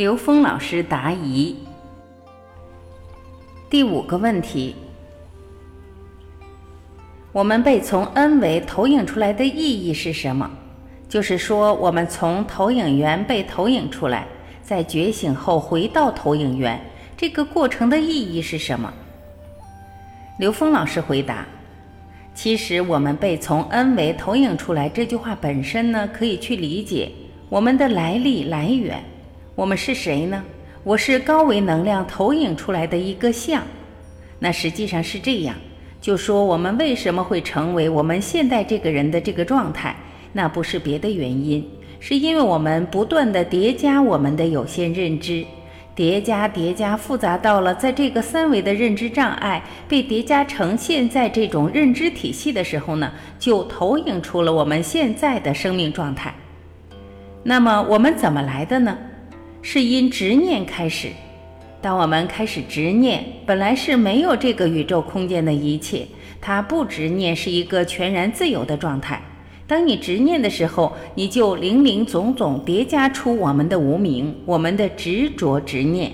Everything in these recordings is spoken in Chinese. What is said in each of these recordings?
刘峰老师答疑。第五个问题：我们被从 n 维投影出来的意义是什么？就是说，我们从投影源被投影出来，在觉醒后回到投影源，这个过程的意义是什么？刘峰老师回答：其实我们被从 n 维投影出来这句话本身呢，可以去理解我们的来历来源。我们是谁呢？我是高维能量投影出来的一个像。那实际上是这样，就说我们为什么会成为我们现在这个人的这个状态？那不是别的原因，是因为我们不断的叠加我们的有限认知，叠加叠加复杂到了在这个三维的认知障碍被叠加成现在这种认知体系的时候呢，就投影出了我们现在的生命状态。那么我们怎么来的呢？是因执念开始。当我们开始执念，本来是没有这个宇宙空间的一切，它不执念是一个全然自由的状态。当你执念的时候，你就零零总总叠加出我们的无名，我们的执着执念。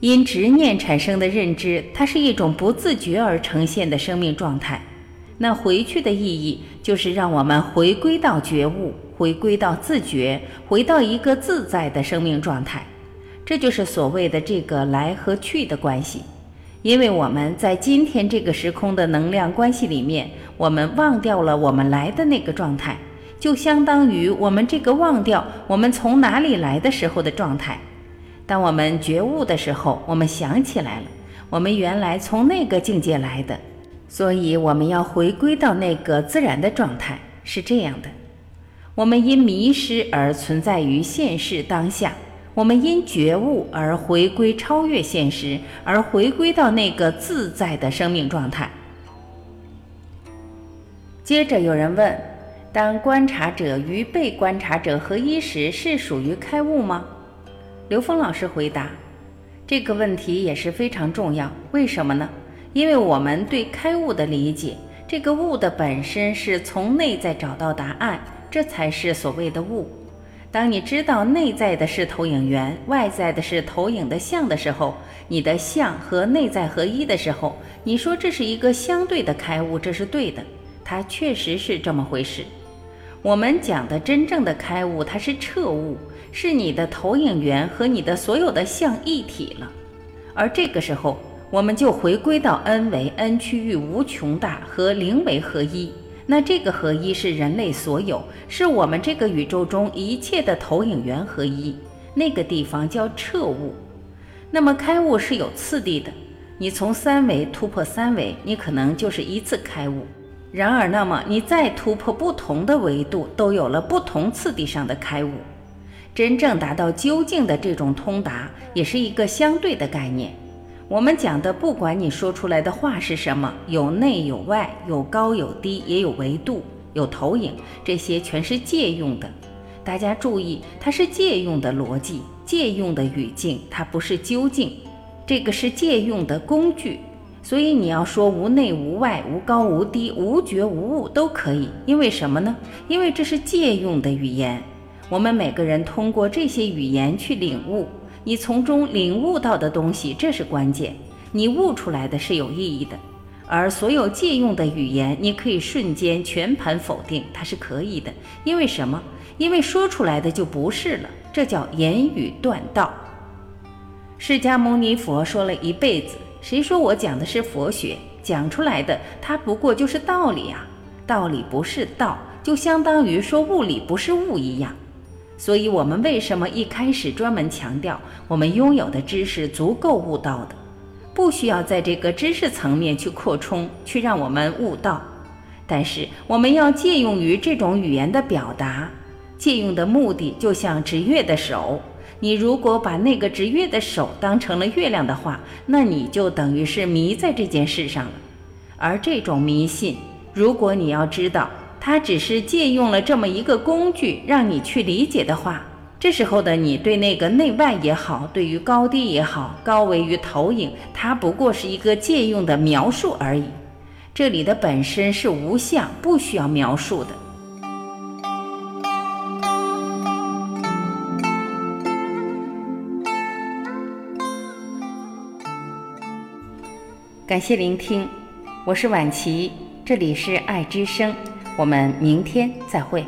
因执念产生的认知，它是一种不自觉而呈现的生命状态。那回去的意义，就是让我们回归到觉悟，回归到自觉，回到一个自在的生命状态。这就是所谓的这个来和去的关系。因为我们在今天这个时空的能量关系里面。我们忘掉了我们来的那个状态，就相当于我们这个忘掉我们从哪里来的时候的状态。当我们觉悟的时候，我们想起来了，我们原来从那个境界来的，所以我们要回归到那个自然的状态。是这样的，我们因迷失而存在于现世当下，我们因觉悟而回归超越现实，而回归到那个自在的生命状态。接着有人问：当观察者与被观察者合一时，是属于开悟吗？刘峰老师回答：这个问题也是非常重要。为什么呢？因为我们对开悟的理解，这个悟的本身是从内在找到答案，这才是所谓的悟。当你知道内在的是投影源，外在的是投影的像的时候，你的像和内在合一的时候，你说这是一个相对的开悟，这是对的。它确实是这么回事。我们讲的真正的开悟，它是彻悟，是你的投影源和你的所有的相一体了。而这个时候，我们就回归到 n 维 n 区域无穷大和零维合一。那这个合一是人类所有，是我们这个宇宙中一切的投影源合一。那个地方叫彻悟。那么开悟是有次第的，你从三维突破三维，你可能就是一次开悟。然而，那么你再突破不同的维度，都有了不同次第上的开悟。真正达到究竟的这种通达，也是一个相对的概念。我们讲的，不管你说出来的话是什么，有内有外，有高有低，也有维度，有投影，这些全是借用的。大家注意，它是借用的逻辑，借用的语境，它不是究竟。这个是借用的工具。所以你要说无内无外、无高无低、无觉无物都可以，因为什么呢？因为这是借用的语言。我们每个人通过这些语言去领悟，你从中领悟到的东西，这是关键。你悟出来的是有意义的，而所有借用的语言，你可以瞬间全盘否定，它是可以的。因为什么？因为说出来的就不是了，这叫言语断道。释迦牟尼佛说了一辈子。谁说我讲的是佛学？讲出来的，它不过就是道理啊！道理不是道，就相当于说物理不是物一样。所以，我们为什么一开始专门强调我们拥有的知识足够悟道的，不需要在这个知识层面去扩充，去让我们悟道？但是，我们要借用于这种语言的表达，借用的目的就像指月的手。你如果把那个指月的手当成了月亮的话，那你就等于是迷在这件事上了。而这种迷信，如果你要知道它只是借用了这么一个工具让你去理解的话这时候的你对那个内外也好对于高低也好高维于投影它不过是一个借用的描述而已。这里的本身是无相不需要描述的。感谢聆听我是婉琪这里是爱之声。我们明天再会。